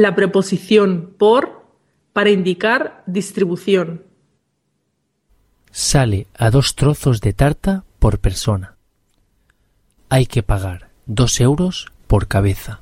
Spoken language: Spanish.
La preposición por para indicar distribución. Sale a dos trozos de tarta por persona. Hay que pagar dos euros por cabeza.